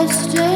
you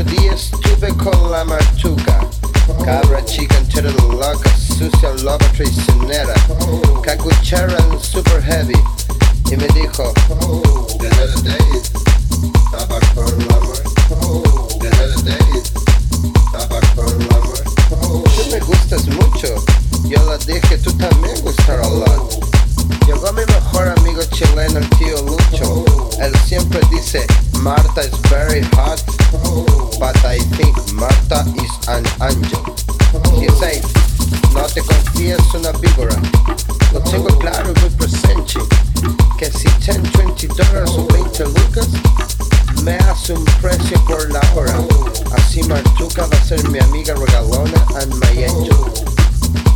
The días estuve con la martuga, cabra chica entera loca, sucia, loba, traicionera, cacucharan super heavy, y me dijo, The other day, estaba The day, Tú me gustas mucho, yo la dije, tú también gustar a lot. Llegó mi mejor amigo chileno, el tío Lucho. Él siempre dice, Marta is very hot, but I think Marta is an angel. He say, no te confíes una víbora. Lo tengo claro y muy presente. Que si 10, 20 dólares o 20 lucas, me hace un precio por la hora. Así Martuca va a ser mi amiga regalona and my angel.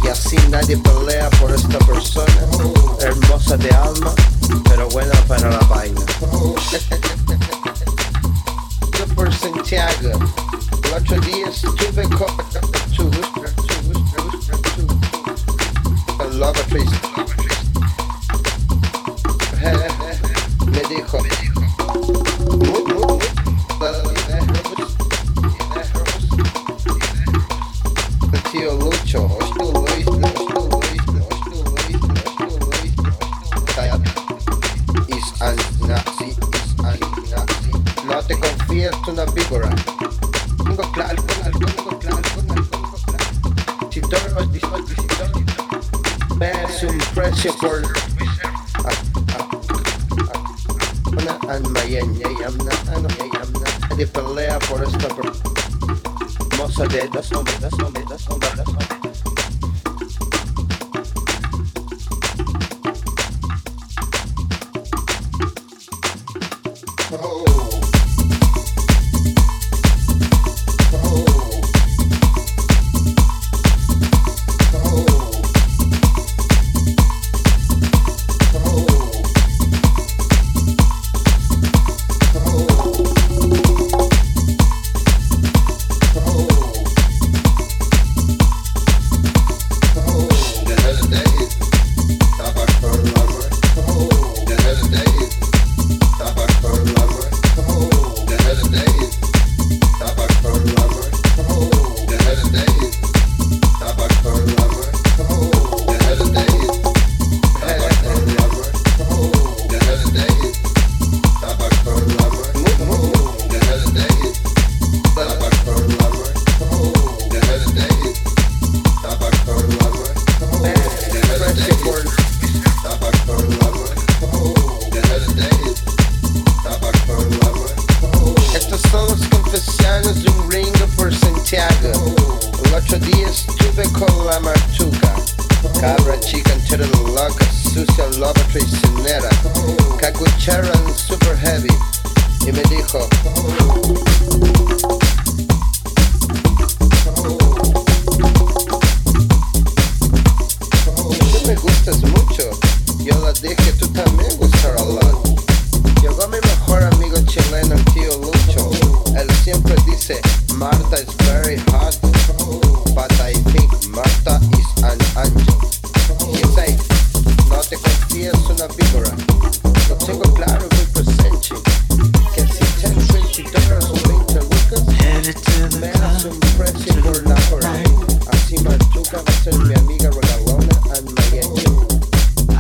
Y así nadie pelea por esta persona, hermosa de alma, pero buena para la vaina. Yo por Santiago, el otro día estuve con Love Me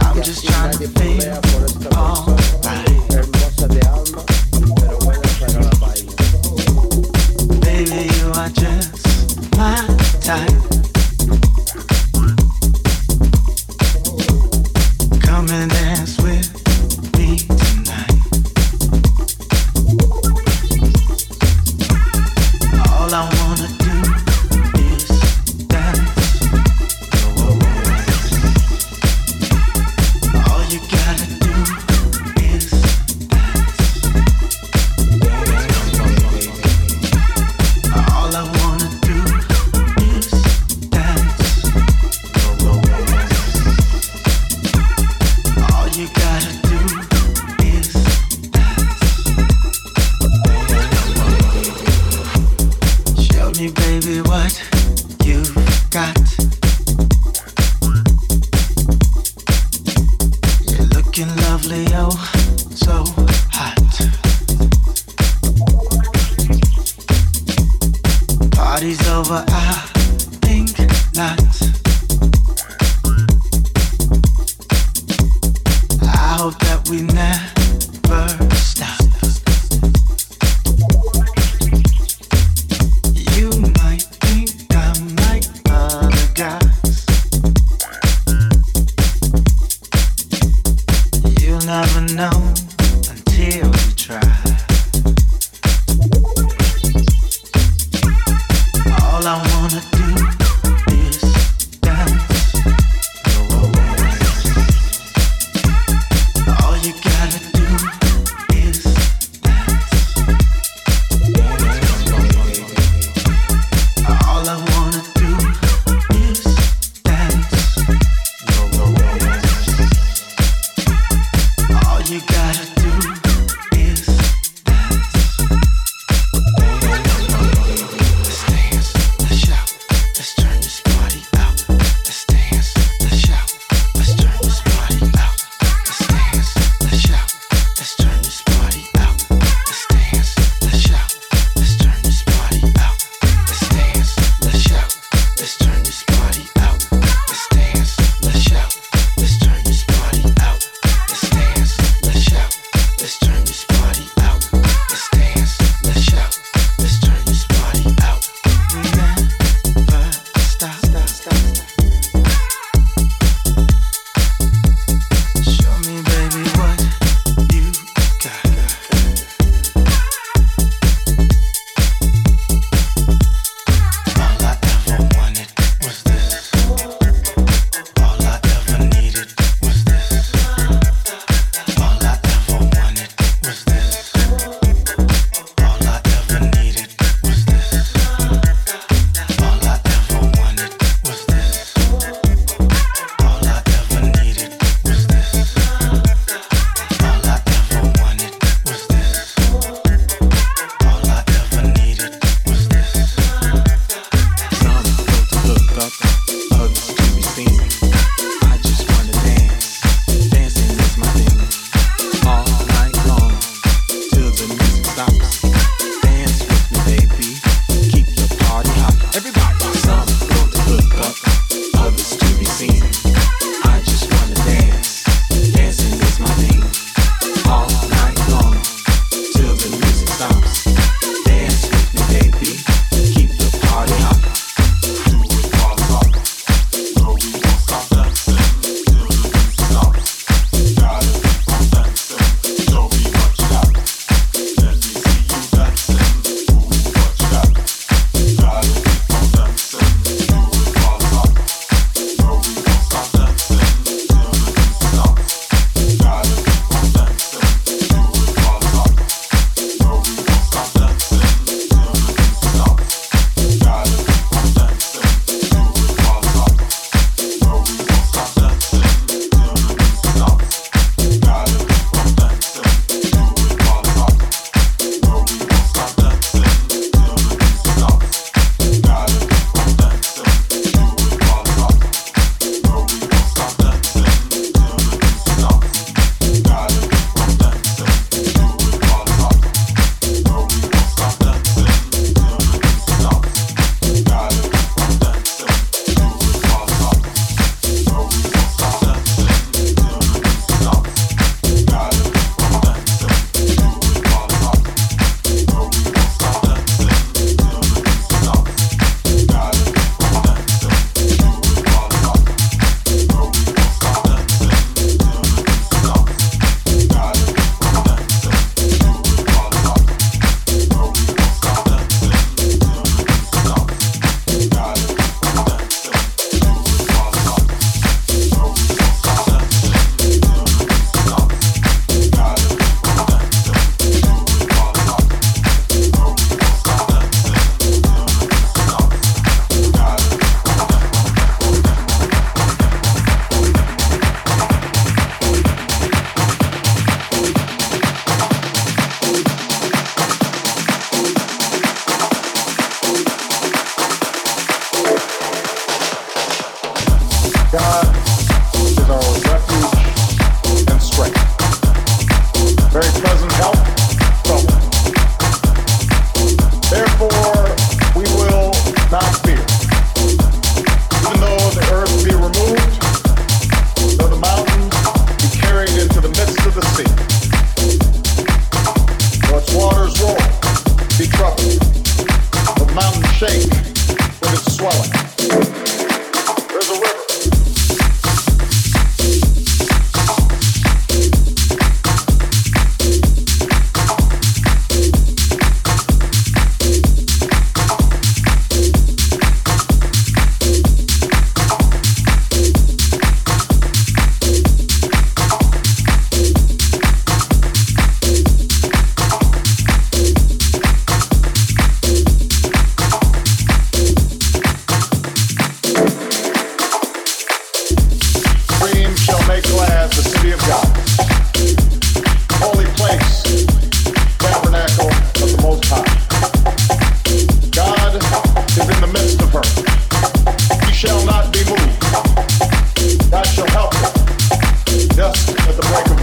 I'm just trying to think.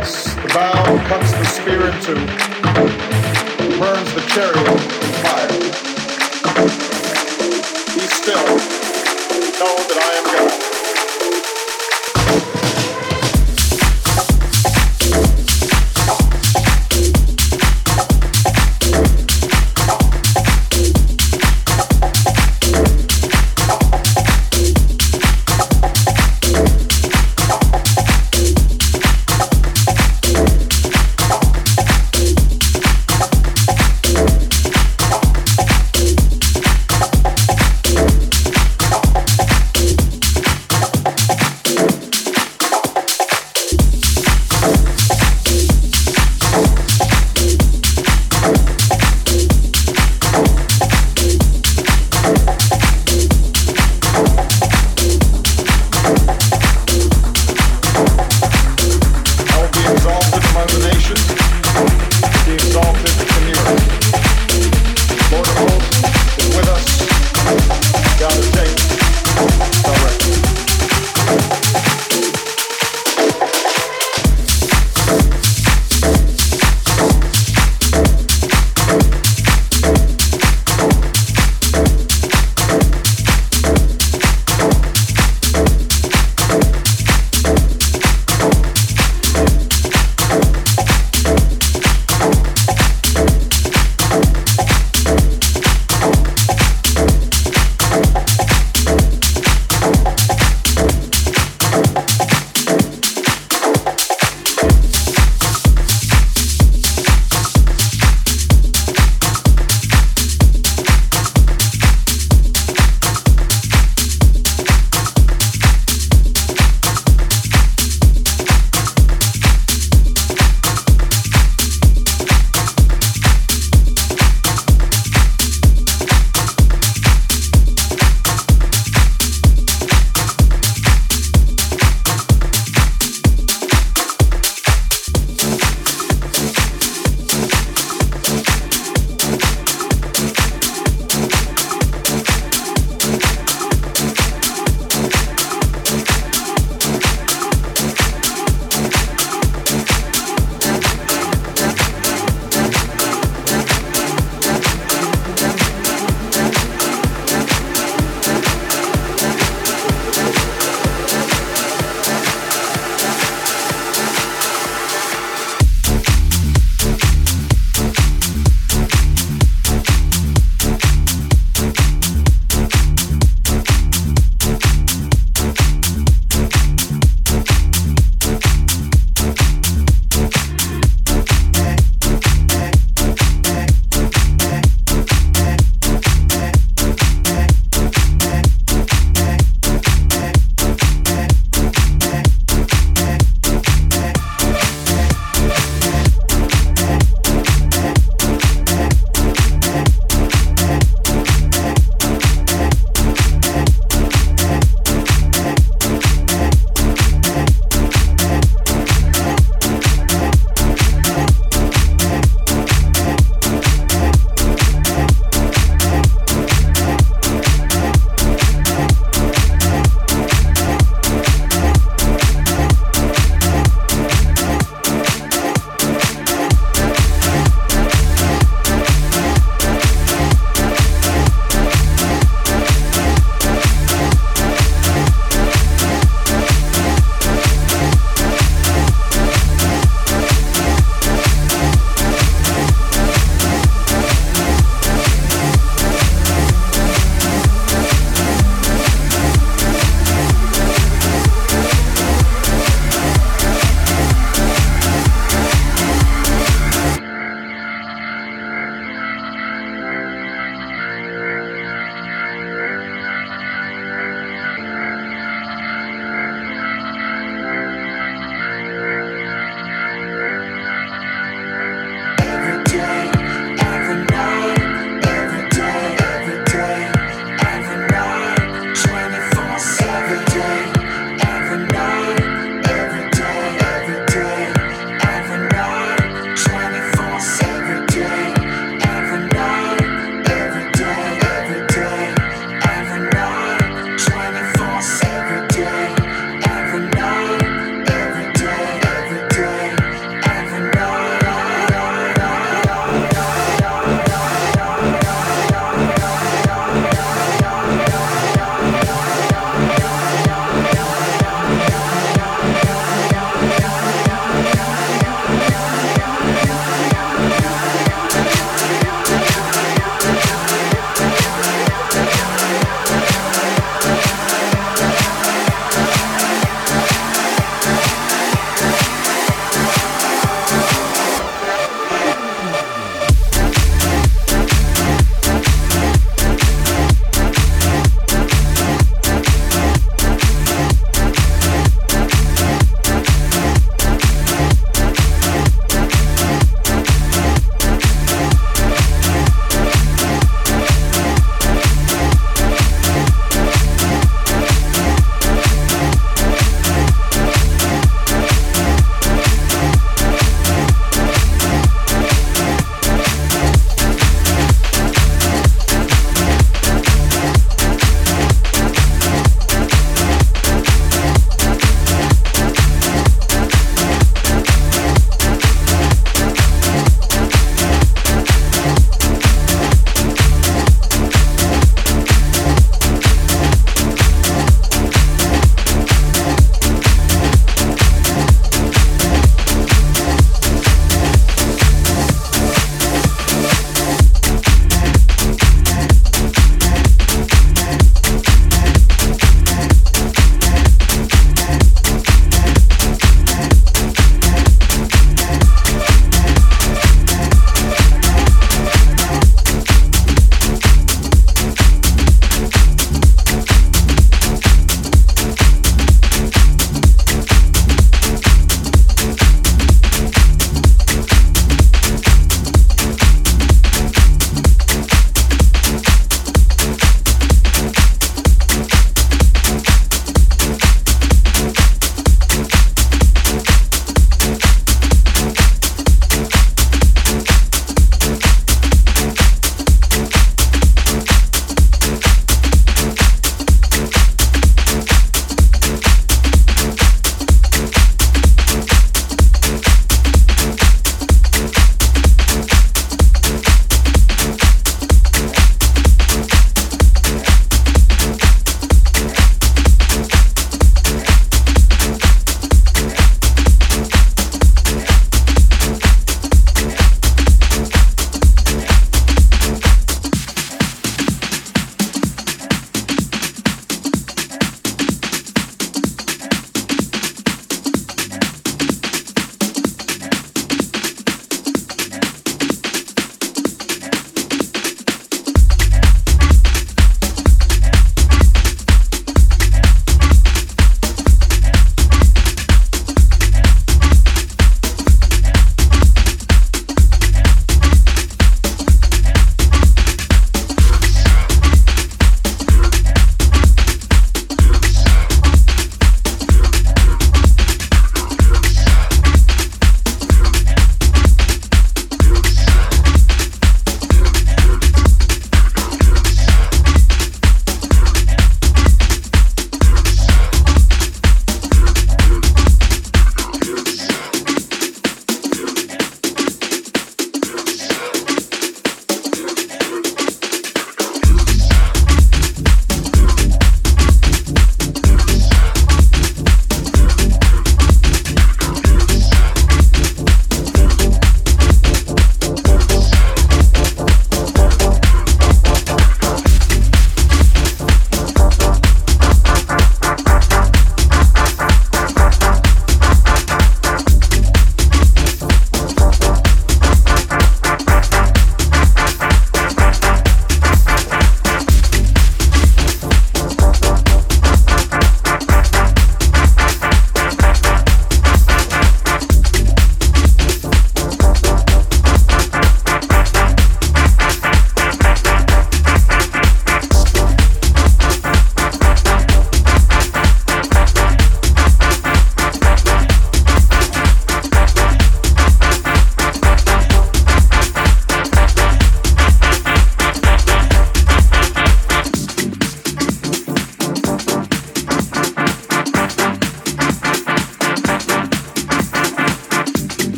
Breaks the bow, cuts the spear in two, burns the chariot in fire. Be still, know that I am God.